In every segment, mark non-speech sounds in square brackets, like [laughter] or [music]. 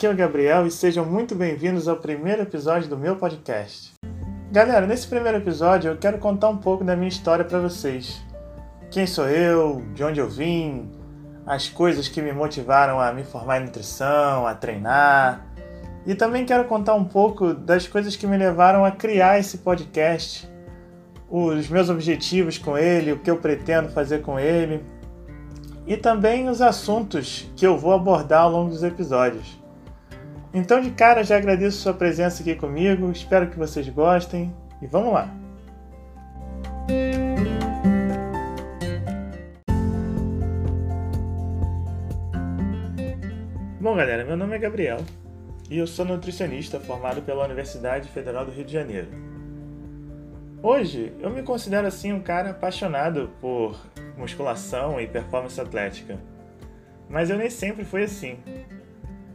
Aqui é o Gabriel e sejam muito bem-vindos ao primeiro episódio do meu podcast. Galera, nesse primeiro episódio eu quero contar um pouco da minha história para vocês. Quem sou eu, de onde eu vim, as coisas que me motivaram a me formar em nutrição, a treinar. E também quero contar um pouco das coisas que me levaram a criar esse podcast, os meus objetivos com ele, o que eu pretendo fazer com ele e também os assuntos que eu vou abordar ao longo dos episódios. Então, de cara, já agradeço sua presença aqui comigo, espero que vocês gostem e vamos lá! Bom, galera, meu nome é Gabriel e eu sou nutricionista formado pela Universidade Federal do Rio de Janeiro. Hoje, eu me considero assim um cara apaixonado por musculação e performance atlética. Mas eu nem sempre fui assim.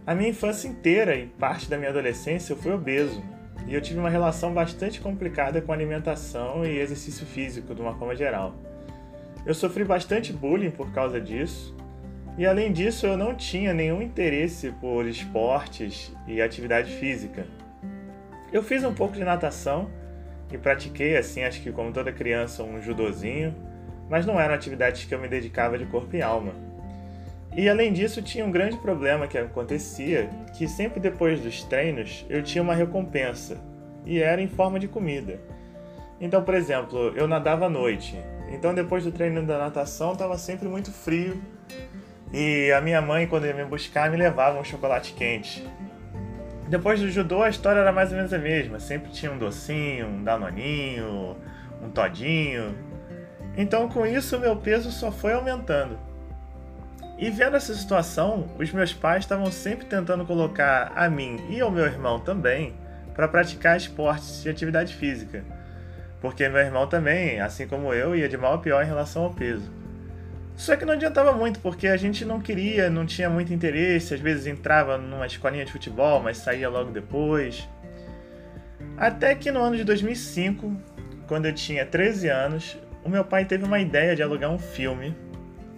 A minha infância inteira e parte da minha adolescência eu fui obeso, e eu tive uma relação bastante complicada com alimentação e exercício físico de uma forma geral. Eu sofri bastante bullying por causa disso, e além disso eu não tinha nenhum interesse por esportes e atividade física. Eu fiz um pouco de natação e pratiquei, assim, acho que como toda criança, um judozinho, mas não eram atividades que eu me dedicava de corpo e alma. E além disso, tinha um grande problema que acontecia, que sempre depois dos treinos eu tinha uma recompensa, e era em forma de comida. Então, por exemplo, eu nadava à noite. Então, depois do treino da natação, estava sempre muito frio. E a minha mãe, quando ia me buscar, me levava um chocolate quente. Depois do judô, a história era mais ou menos a mesma. Sempre tinha um docinho, um danoninho, um todinho. Então, com isso, meu peso só foi aumentando. E vendo essa situação, os meus pais estavam sempre tentando colocar a mim e ao meu irmão também para praticar esportes e atividade física. Porque meu irmão também, assim como eu, ia de mal a pior em relação ao peso. Só que não adiantava muito, porque a gente não queria, não tinha muito interesse, às vezes entrava numa escolinha de futebol, mas saía logo depois. Até que no ano de 2005, quando eu tinha 13 anos, o meu pai teve uma ideia de alugar um filme.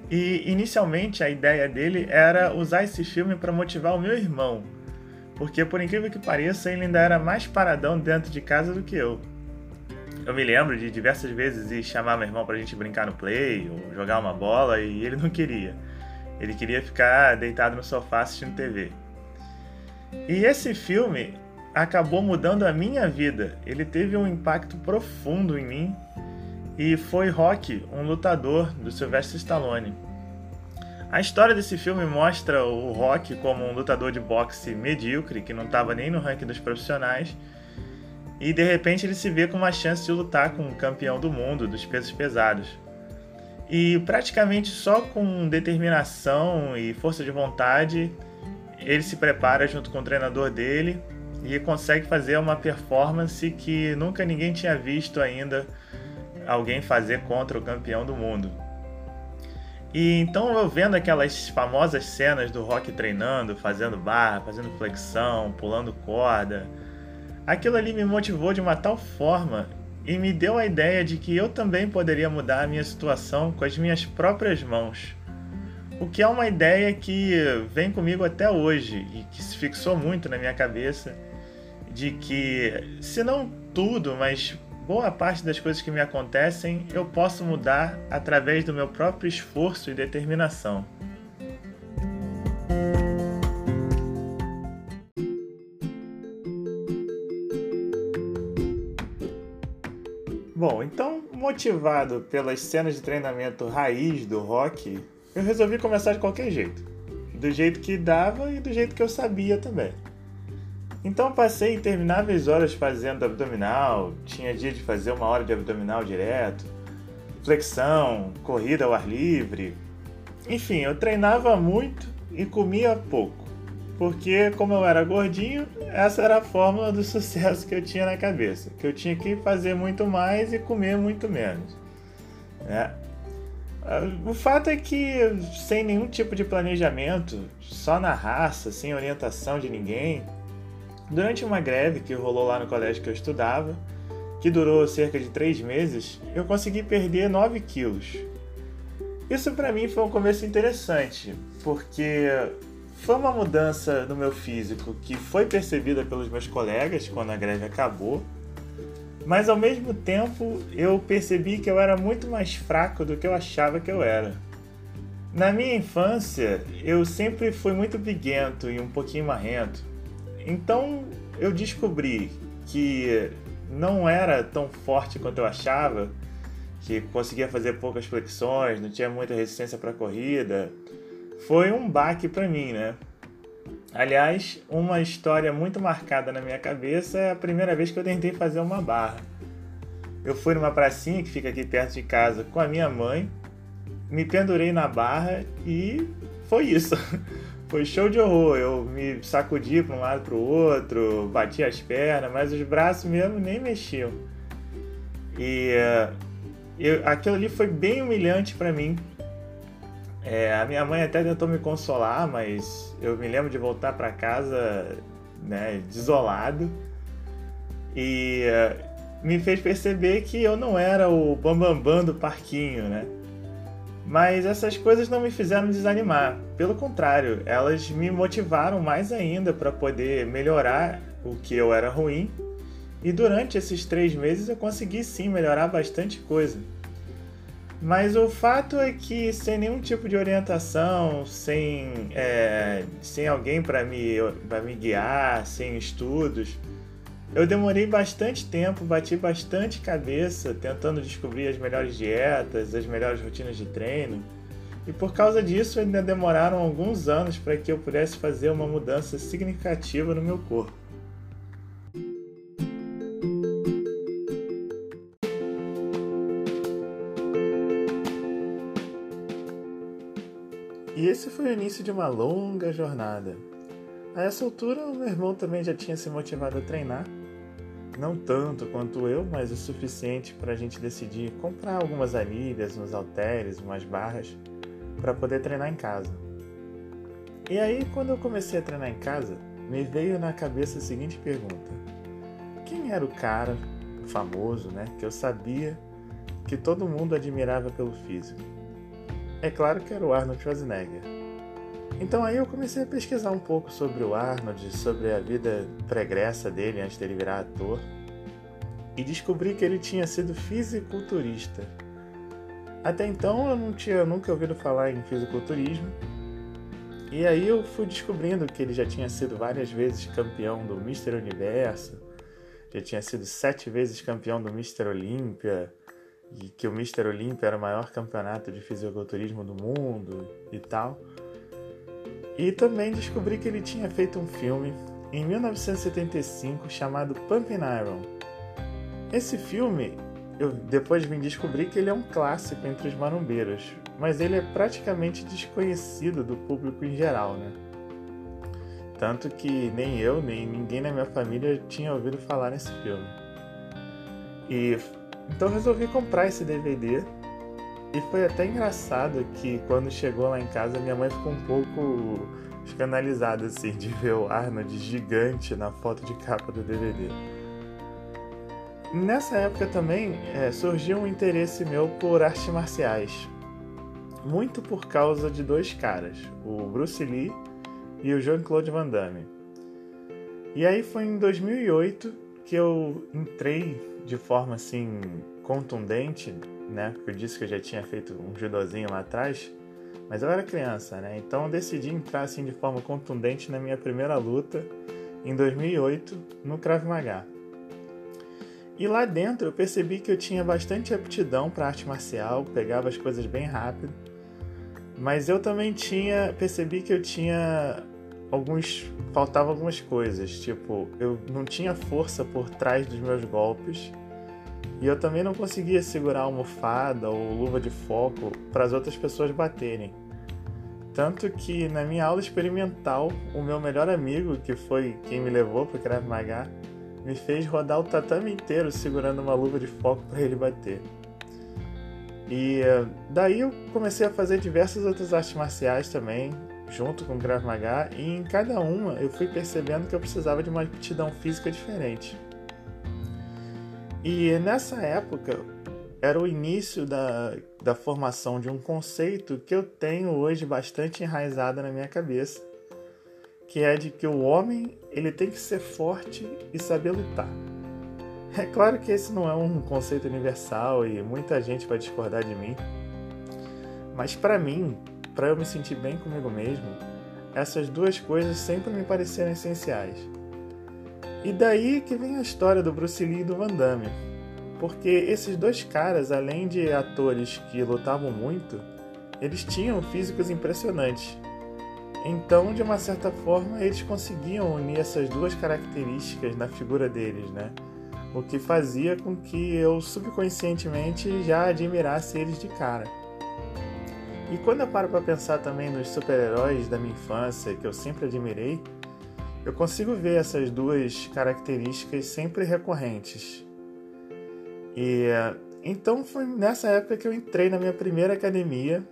E inicialmente a ideia dele era usar esse filme para motivar o meu irmão, porque por incrível que pareça, ele ainda era mais paradão dentro de casa do que eu. Eu me lembro de diversas vezes ir chamar meu irmão pra gente brincar no play ou jogar uma bola e ele não queria. Ele queria ficar deitado no sofá assistindo TV. E esse filme acabou mudando a minha vida. Ele teve um impacto profundo em mim e foi Rock, um lutador do Sylvester Stallone. A história desse filme mostra o Rock como um lutador de boxe medíocre, que não estava nem no ranking dos profissionais, e de repente ele se vê com uma chance de lutar com um campeão do mundo dos pesos pesados. E praticamente só com determinação e força de vontade, ele se prepara junto com o treinador dele e consegue fazer uma performance que nunca ninguém tinha visto ainda alguém fazer contra o campeão do mundo. E então eu vendo aquelas famosas cenas do Rock treinando, fazendo barra, fazendo flexão, pulando corda, aquilo ali me motivou de uma tal forma e me deu a ideia de que eu também poderia mudar a minha situação com as minhas próprias mãos. O que é uma ideia que vem comigo até hoje e que se fixou muito na minha cabeça de que se não tudo, mas boa parte das coisas que me acontecem eu posso mudar através do meu próprio esforço e determinação. Bom, então, motivado pelas cenas de treinamento raiz do rock, eu resolvi começar de qualquer jeito. Do jeito que dava e do jeito que eu sabia também. Então passei intermináveis horas fazendo abdominal, tinha dia de fazer uma hora de abdominal direto, flexão, corrida ao ar livre. Enfim, eu treinava muito e comia pouco, porque como eu era gordinho, essa era a fórmula do [laughs] sucesso que eu tinha na cabeça, que eu tinha que fazer muito mais e comer muito menos. Né? O fato é que, sem nenhum tipo de planejamento, só na raça, sem orientação de ninguém, Durante uma greve que rolou lá no colégio que eu estudava, que durou cerca de três meses, eu consegui perder 9 quilos. Isso para mim foi um começo interessante, porque foi uma mudança no meu físico que foi percebida pelos meus colegas quando a greve acabou, mas ao mesmo tempo eu percebi que eu era muito mais fraco do que eu achava que eu era. Na minha infância, eu sempre fui muito briguento e um pouquinho marrento. Então eu descobri que não era tão forte quanto eu achava, que conseguia fazer poucas flexões, não tinha muita resistência para corrida. Foi um baque para mim, né? Aliás, uma história muito marcada na minha cabeça é a primeira vez que eu tentei fazer uma barra. Eu fui numa pracinha que fica aqui perto de casa com a minha mãe, me pendurei na barra e foi isso. [laughs] Foi show de horror. Eu me sacudi para um lado para o outro, bati as pernas, mas os braços mesmo nem mexiam. E uh, eu, aquilo ali foi bem humilhante para mim. É, a minha mãe até tentou me consolar, mas eu me lembro de voltar para casa né, desolado. E uh, me fez perceber que eu não era o bambambam bam, bam do parquinho, né? Mas essas coisas não me fizeram desanimar. Pelo contrário, elas me motivaram mais ainda para poder melhorar o que eu era ruim. E durante esses três meses eu consegui sim melhorar bastante coisa. Mas o fato é que sem nenhum tipo de orientação, sem, é, sem alguém para me, me guiar, sem estudos, eu demorei bastante tempo, bati bastante cabeça tentando descobrir as melhores dietas, as melhores rotinas de treino. E por causa disso ainda demoraram alguns anos para que eu pudesse fazer uma mudança significativa no meu corpo. E esse foi o início de uma longa jornada. A essa altura, o meu irmão também já tinha se motivado a treinar. Não tanto quanto eu, mas o suficiente para a gente decidir comprar algumas anilhas, uns halteres, umas barras, para poder treinar em casa. E aí, quando eu comecei a treinar em casa, me veio na cabeça a seguinte pergunta: Quem era o cara famoso, né, que eu sabia que todo mundo admirava pelo físico? É claro que era o Arnold Schwarzenegger. Então aí eu comecei a pesquisar um pouco sobre o Arnold, sobre a vida pregressa dele antes dele virar ator, e descobri que ele tinha sido fisiculturista. Até então eu não tinha nunca ouvido falar em fisiculturismo, e aí eu fui descobrindo que ele já tinha sido várias vezes campeão do Mister Universo, já tinha sido sete vezes campeão do Mister Olímpia, e que o Mister Olímpia era o maior campeonato de fisiculturismo do mundo e tal. E também descobri que ele tinha feito um filme em 1975 chamado Pumping Iron. Esse filme, eu depois vim descobrir que ele é um clássico entre os marombeiros, mas ele é praticamente desconhecido do público em geral, né? Tanto que nem eu, nem ninguém na minha família tinha ouvido falar nesse filme. E então resolvi comprar esse DVD e foi até engraçado que quando chegou lá em casa, minha mãe ficou um pouco escandalizada assim de ver o Arnold gigante na foto de capa do DVD. Nessa época também é, surgiu um interesse meu por artes marciais, muito por causa de dois caras, o Bruce Lee e o Jean-Claude Van Damme. E aí foi em 2008 que eu entrei de forma assim contundente né? Porque eu disse que eu já tinha feito um judozinho lá atrás, mas eu era criança, né? Então eu decidi entrar assim de forma contundente na minha primeira luta em 2008 no Krav Maga. E lá dentro eu percebi que eu tinha bastante aptidão para arte marcial, pegava as coisas bem rápido. Mas eu também tinha, percebi que eu tinha alguns faltava algumas coisas, tipo, eu não tinha força por trás dos meus golpes e eu também não conseguia segurar almofada ou luva de foco para as outras pessoas baterem. Tanto que na minha aula experimental, o meu melhor amigo, que foi quem me levou para o Krav Maga, me fez rodar o tatame inteiro segurando uma luva de foco para ele bater. E eh, daí eu comecei a fazer diversas outras artes marciais também, junto com o Krav Maga, e em cada uma eu fui percebendo que eu precisava de uma aptidão física diferente. E nessa época era o início da, da formação de um conceito que eu tenho hoje bastante enraizado na minha cabeça, que é de que o homem ele tem que ser forte e saber lutar. É claro que esse não é um conceito universal e muita gente vai discordar de mim, mas para mim, para eu me sentir bem comigo mesmo, essas duas coisas sempre me pareceram essenciais. E daí que vem a história do Bruce Lee e do Van Damme, porque esses dois caras, além de atores que lutavam muito, eles tinham físicos impressionantes. Então, de uma certa forma, eles conseguiam unir essas duas características na figura deles, né? O que fazia com que eu subconscientemente já admirasse eles de cara. E quando eu paro para pensar também nos super-heróis da minha infância, que eu sempre admirei, eu consigo ver essas duas características sempre recorrentes. E então foi nessa época que eu entrei na minha primeira academia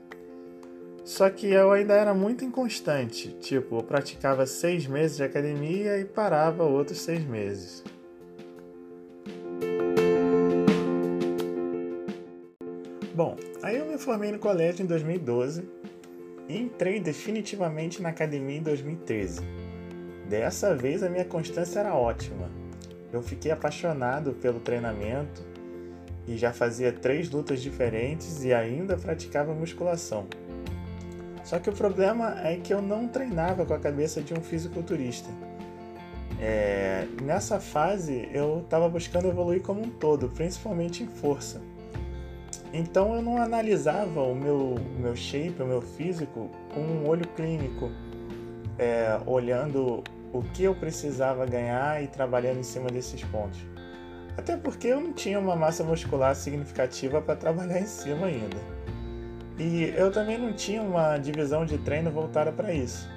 só que eu ainda era muito inconstante, tipo, eu praticava seis meses de academia e parava outros seis meses. Bom, aí eu me formei no colégio em 2012 e entrei definitivamente na academia em 2013. Dessa vez a minha constância era ótima. Eu fiquei apaixonado pelo treinamento e já fazia três lutas diferentes e ainda praticava musculação. Só que o problema é que eu não treinava com a cabeça de um fisiculturista. É, nessa fase eu estava buscando evoluir como um todo, principalmente em força. Então eu não analisava o meu, meu shape, o meu físico, com um olho clínico, é, olhando o que eu precisava ganhar e trabalhando em cima desses pontos. Até porque eu não tinha uma massa muscular significativa para trabalhar em cima ainda. E eu também não tinha uma divisão de treino voltada para isso.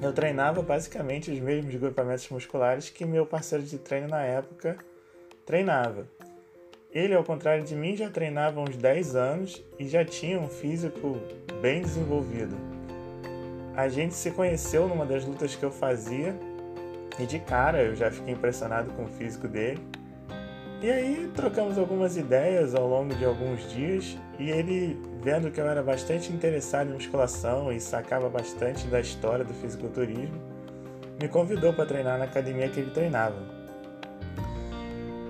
Eu treinava basicamente os mesmos grupamentos musculares que meu parceiro de treino na época treinava. Ele, ao contrário de mim, já treinava uns 10 anos e já tinha um físico bem desenvolvido. A gente se conheceu numa das lutas que eu fazia e de cara eu já fiquei impressionado com o físico dele. E aí trocamos algumas ideias ao longo de alguns dias e ele, vendo que eu era bastante interessado em musculação e sacava bastante da história do fisiculturismo, me convidou para treinar na academia que ele treinava.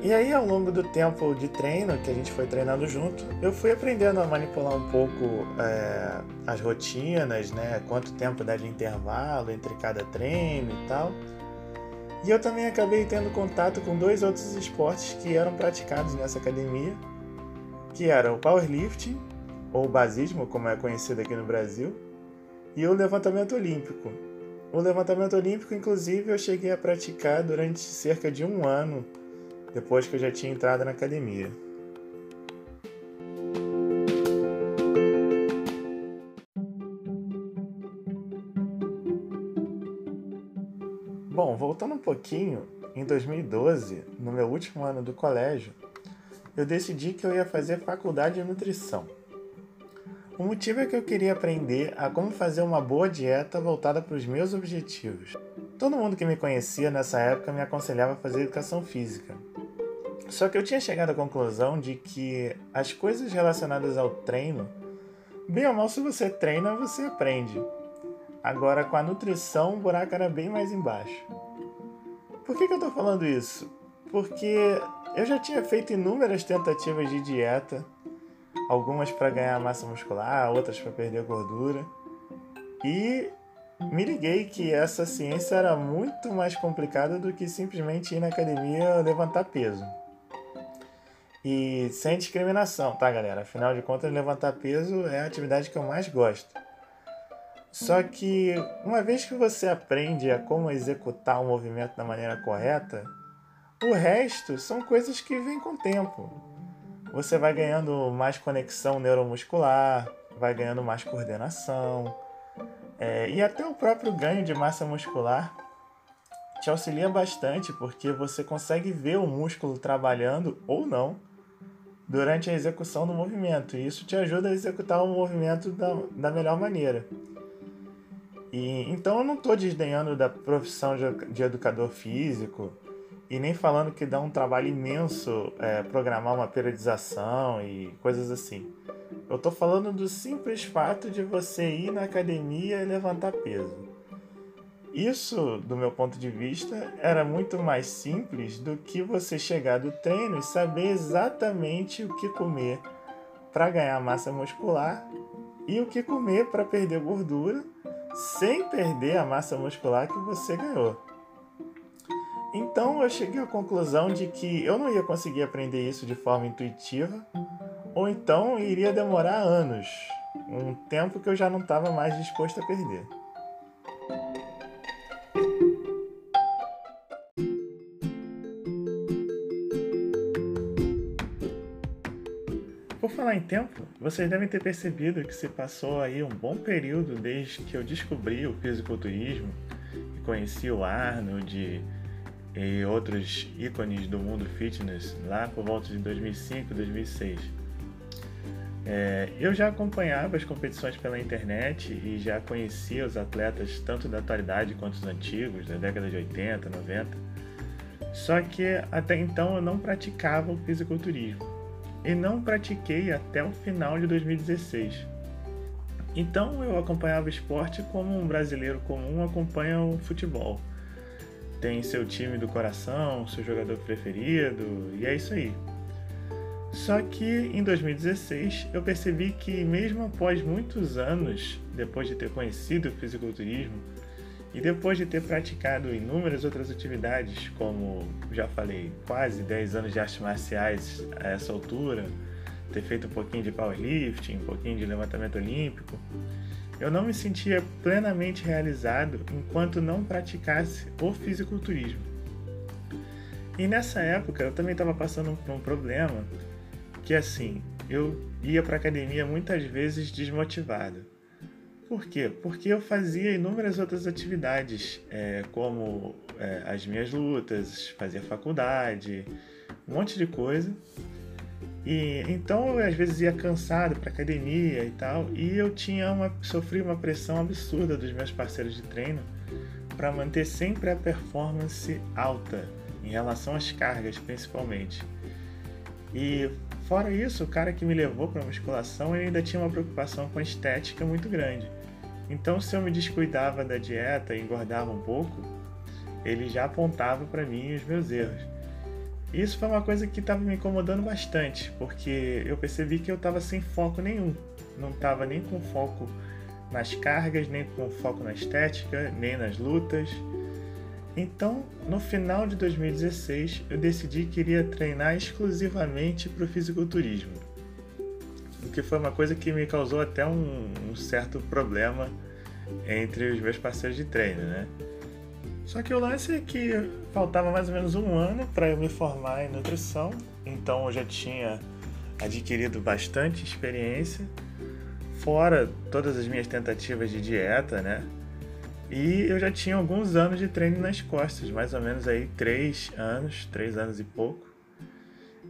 E aí, ao longo do tempo de treino que a gente foi treinando junto, eu fui aprendendo a manipular um pouco é, as rotinas, né? Quanto tempo dá de intervalo entre cada treino e tal. E eu também acabei tendo contato com dois outros esportes que eram praticados nessa academia, que eram o powerlifting, ou basismo, como é conhecido aqui no Brasil, e o levantamento olímpico. O levantamento olímpico, inclusive, eu cheguei a praticar durante cerca de um ano depois que eu já tinha entrado na academia. Bom, voltando um pouquinho, em 2012, no meu último ano do colégio, eu decidi que eu ia fazer faculdade de nutrição. O motivo é que eu queria aprender a como fazer uma boa dieta voltada para os meus objetivos. Todo mundo que me conhecia nessa época me aconselhava a fazer educação física. Só que eu tinha chegado à conclusão de que as coisas relacionadas ao treino, bem ou mal, se você treina, você aprende. Agora, com a nutrição, o buraco era bem mais embaixo. Por que, que eu estou falando isso? Porque eu já tinha feito inúmeras tentativas de dieta, algumas para ganhar massa muscular, outras para perder gordura, e me liguei que essa ciência era muito mais complicada do que simplesmente ir na academia levantar peso. E sem discriminação, tá, galera? Afinal de contas, levantar peso é a atividade que eu mais gosto. Só que uma vez que você aprende a como executar o movimento da maneira correta, o resto são coisas que vêm com o tempo. Você vai ganhando mais conexão neuromuscular, vai ganhando mais coordenação, é, e até o próprio ganho de massa muscular te auxilia bastante porque você consegue ver o músculo trabalhando ou não durante a execução do movimento. E isso te ajuda a executar o movimento da, da melhor maneira. E, então eu não estou desdenhando da profissão de, de, educador físico e nem falando que dá um trabalho imenso é, programar uma periodização e coisas assim. Eu estou falando do simples fato de você ir na academia e levantar peso. Isso, do meu ponto de vista, era muito mais simples do que você chegar do treino e saber exatamente o que comer para ganhar massa muscular e o que comer para perder gordura sem perder a massa muscular que você ganhou. Então eu cheguei à conclusão de que eu não ia conseguir aprender isso de forma intuitiva, ou então iria demorar anos, um tempo que eu já não estava mais disposto a perder. Falar em tempo, vocês devem ter percebido que se passou aí um bom período desde que eu descobri o fisiculturismo e conheci o Arnold e outros ícones do mundo fitness lá por volta de 2005, 2006. É, eu já acompanhava as competições pela internet e já conhecia os atletas tanto da atualidade quanto os antigos, da década de 80, 90. Só que até então eu não praticava o fisiculturismo e não pratiquei até o final de 2016. Então eu acompanhava o esporte como um brasileiro comum acompanha o futebol tem seu time do coração, seu jogador preferido, e é isso aí. Só que em 2016 eu percebi que, mesmo após muitos anos depois de ter conhecido o fisiculturismo e depois de ter praticado inúmeras outras atividades, como já falei, quase 10 anos de artes marciais a essa altura, ter feito um pouquinho de powerlifting, um pouquinho de levantamento olímpico, eu não me sentia plenamente realizado enquanto não praticasse o fisiculturismo. E nessa época eu também estava passando por um problema que assim, eu ia para academia muitas vezes desmotivado. Por quê? Porque eu fazia inúmeras outras atividades, é, como é, as minhas lutas, fazia faculdade, um monte de coisa. E então eu às vezes ia cansado para academia e tal, e eu tinha uma sofri uma pressão absurda dos meus parceiros de treino para manter sempre a performance alta em relação às cargas, principalmente. E fora isso, o cara que me levou para musculação ainda tinha uma preocupação com a estética muito grande. Então, se eu me descuidava da dieta e engordava um pouco, ele já apontava para mim os meus erros. Isso foi uma coisa que estava me incomodando bastante, porque eu percebi que eu estava sem foco nenhum. Não estava nem com foco nas cargas, nem com foco na estética, nem nas lutas. Então, no final de 2016, eu decidi que iria treinar exclusivamente para o fisiculturismo, o que foi uma coisa que me causou até um, um certo problema entre os meus parceiros de treino, né? Só que o lance é que faltava mais ou menos um ano para eu me formar em nutrição, então eu já tinha adquirido bastante experiência, fora todas as minhas tentativas de dieta, né? E eu já tinha alguns anos de treino nas costas, mais ou menos aí três anos, três anos e pouco.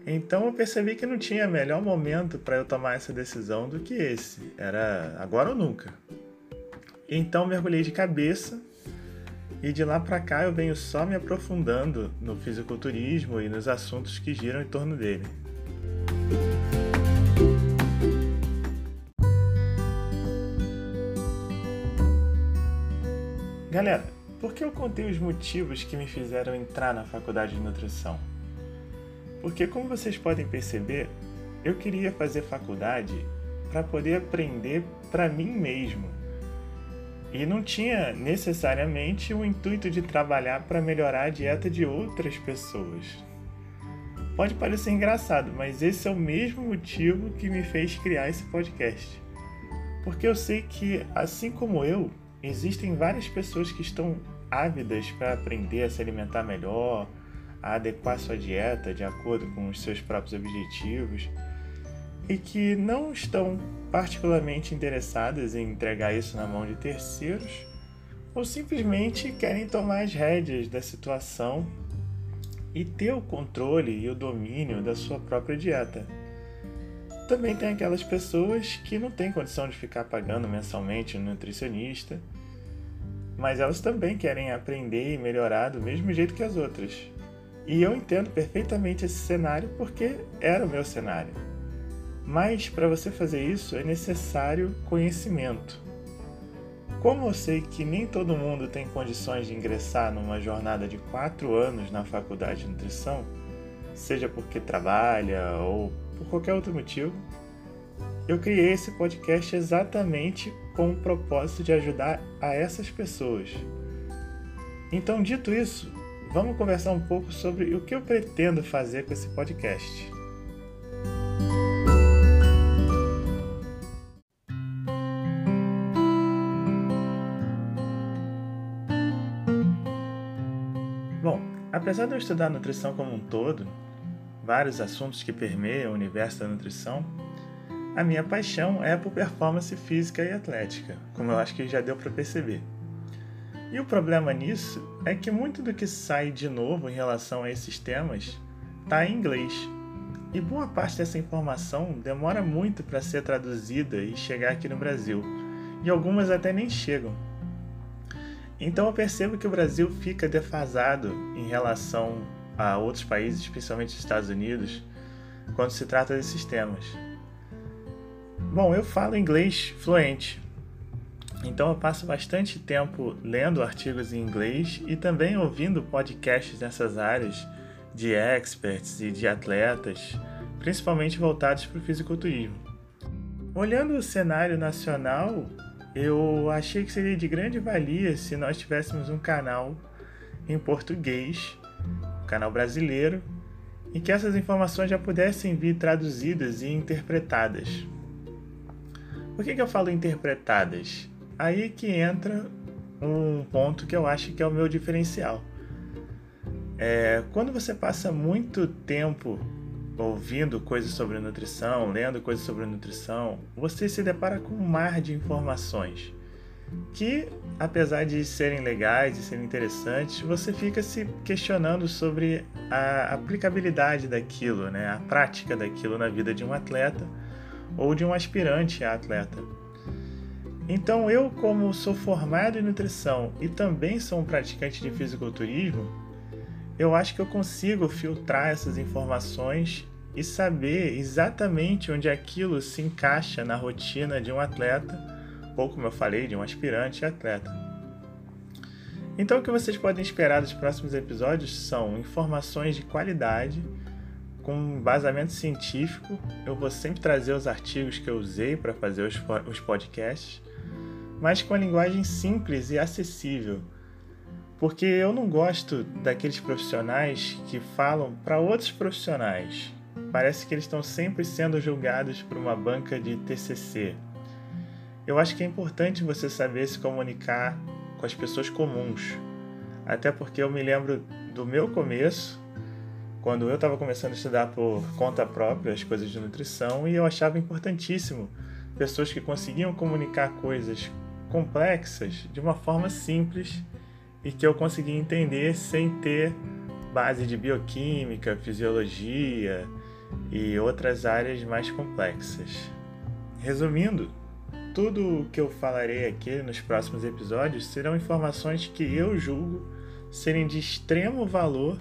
Então eu percebi que não tinha melhor momento para eu tomar essa decisão do que esse. Era agora ou nunca. Então mergulhei de cabeça e de lá para cá eu venho só me aprofundando no fisiculturismo e nos assuntos que giram em torno dele. Galera, por que eu contei os motivos que me fizeram entrar na faculdade de nutrição? Porque, como vocês podem perceber, eu queria fazer faculdade para poder aprender para mim mesmo e não tinha necessariamente o intuito de trabalhar para melhorar a dieta de outras pessoas. Pode parecer engraçado, mas esse é o mesmo motivo que me fez criar esse podcast. Porque eu sei que, assim como eu, existem várias pessoas que estão ávidas para aprender a se alimentar melhor, a adequar sua dieta de acordo com os seus próprios objetivos e que não estão particularmente interessadas em entregar isso na mão de terceiros ou simplesmente querem tomar as rédeas da situação e ter o controle e o domínio da sua própria dieta. Também tem aquelas pessoas que não têm condição de ficar pagando mensalmente um nutricionista, mas elas também querem aprender e melhorar do mesmo jeito que as outras. E eu entendo perfeitamente esse cenário porque era o meu cenário. Mas para você fazer isso é necessário conhecimento. Como eu sei que nem todo mundo tem condições de ingressar numa jornada de quatro anos na faculdade de nutrição, seja porque trabalha ou por qualquer outro motivo, eu criei esse podcast exatamente com o propósito de ajudar a essas pessoas. Então, dito isso, vamos conversar um pouco sobre o que eu pretendo fazer com esse podcast. Bom, apesar de eu estudar nutrição como um todo, vários assuntos que permeiam o universo da nutrição, a minha paixão é por performance física e atlética, como eu acho que já deu para perceber. E o problema nisso é que muito do que sai de novo em relação a esses temas está em inglês. E boa parte dessa informação demora muito para ser traduzida e chegar aqui no Brasil, e algumas até nem chegam. Então eu percebo que o Brasil fica defasado em relação a outros países, especialmente os Estados Unidos, quando se trata desses temas. Bom, eu falo inglês fluente, então eu passo bastante tempo lendo artigos em inglês e também ouvindo podcasts nessas áreas de experts e de atletas, principalmente voltados para o fisiculturismo. Olhando o cenário nacional, eu achei que seria de grande valia se nós tivéssemos um canal em português, um canal brasileiro, e que essas informações já pudessem vir traduzidas e interpretadas. Por que, que eu falo interpretadas? Aí que entra um ponto que eu acho que é o meu diferencial. É, quando você passa muito tempo ouvindo coisas sobre nutrição, lendo coisas sobre nutrição, você se depara com um mar de informações que, apesar de serem legais e serem interessantes, você fica se questionando sobre a aplicabilidade daquilo, né? a prática daquilo na vida de um atleta ou de um aspirante a atleta. Então, eu, como sou formado em nutrição e também sou um praticante de fisiculturismo, eu acho que eu consigo filtrar essas informações e saber exatamente onde aquilo se encaixa na rotina de um atleta, ou como eu falei, de um aspirante atleta. Então, o que vocês podem esperar dos próximos episódios são informações de qualidade com embasamento científico. Eu vou sempre trazer os artigos que eu usei para fazer os, os podcasts, mas com a linguagem simples e acessível. Porque eu não gosto daqueles profissionais que falam para outros profissionais. Parece que eles estão sempre sendo julgados por uma banca de TCC. Eu acho que é importante você saber se comunicar com as pessoas comuns. Até porque eu me lembro do meu começo, quando eu estava começando a estudar por conta própria as coisas de nutrição e eu achava importantíssimo pessoas que conseguiam comunicar coisas complexas de uma forma simples e que eu conseguia entender sem ter base de bioquímica, fisiologia e outras áreas mais complexas. Resumindo, tudo o que eu falarei aqui nos próximos episódios serão informações que eu julgo serem de extremo valor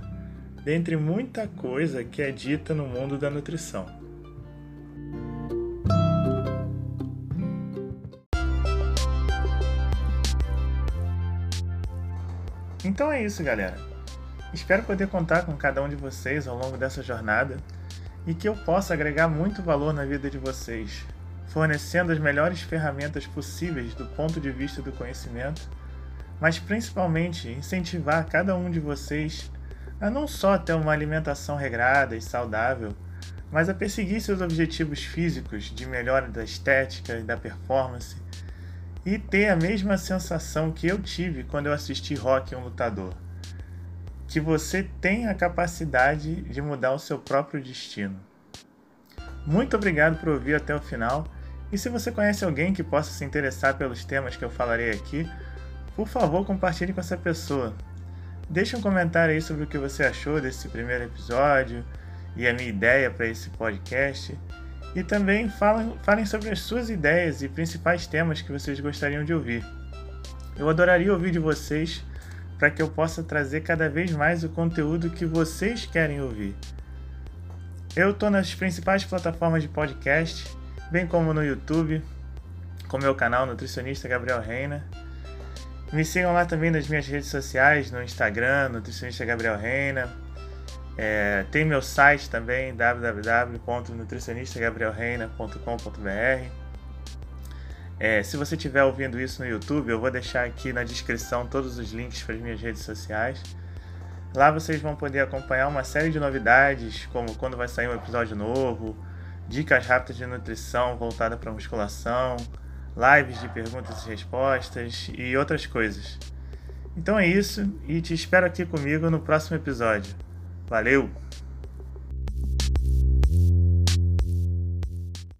dentre muita coisa que é dita no mundo da nutrição. Então é isso, galera. Espero poder contar com cada um de vocês ao longo dessa jornada e que eu possa agregar muito valor na vida de vocês, fornecendo as melhores ferramentas possíveis do ponto de vista do conhecimento, mas principalmente incentivar cada um de vocês a não só ter uma alimentação regrada e saudável, mas a perseguir seus objetivos físicos de melhora da estética e da performance e ter a mesma sensação que eu tive quando eu assisti Rock um Lutador. Que você tem a capacidade de mudar o seu próprio destino. Muito obrigado por ouvir até o final. E se você conhece alguém que possa se interessar pelos temas que eu falarei aqui, por favor compartilhe com essa pessoa. Deixe um comentário aí sobre o que você achou desse primeiro episódio e a minha ideia para esse podcast. E também falem, falem sobre as suas ideias e principais temas que vocês gostariam de ouvir. Eu adoraria ouvir de vocês para que eu possa trazer cada vez mais o conteúdo que vocês querem ouvir. Eu estou nas principais plataformas de podcast, bem como no YouTube, com meu canal Nutricionista Gabriel Reina. Me sigam lá também nas minhas redes sociais, no Instagram, Nutricionista Gabriel Reina. É, tem meu site também, www.nutricionistagabrielreina.com.br. É, se você estiver ouvindo isso no YouTube, eu vou deixar aqui na descrição todos os links para as minhas redes sociais. Lá vocês vão poder acompanhar uma série de novidades, como quando vai sair um episódio novo, dicas rápidas de nutrição voltada para musculação, lives de perguntas e respostas e outras coisas. Então é isso e te espero aqui comigo no próximo episódio. Valeu!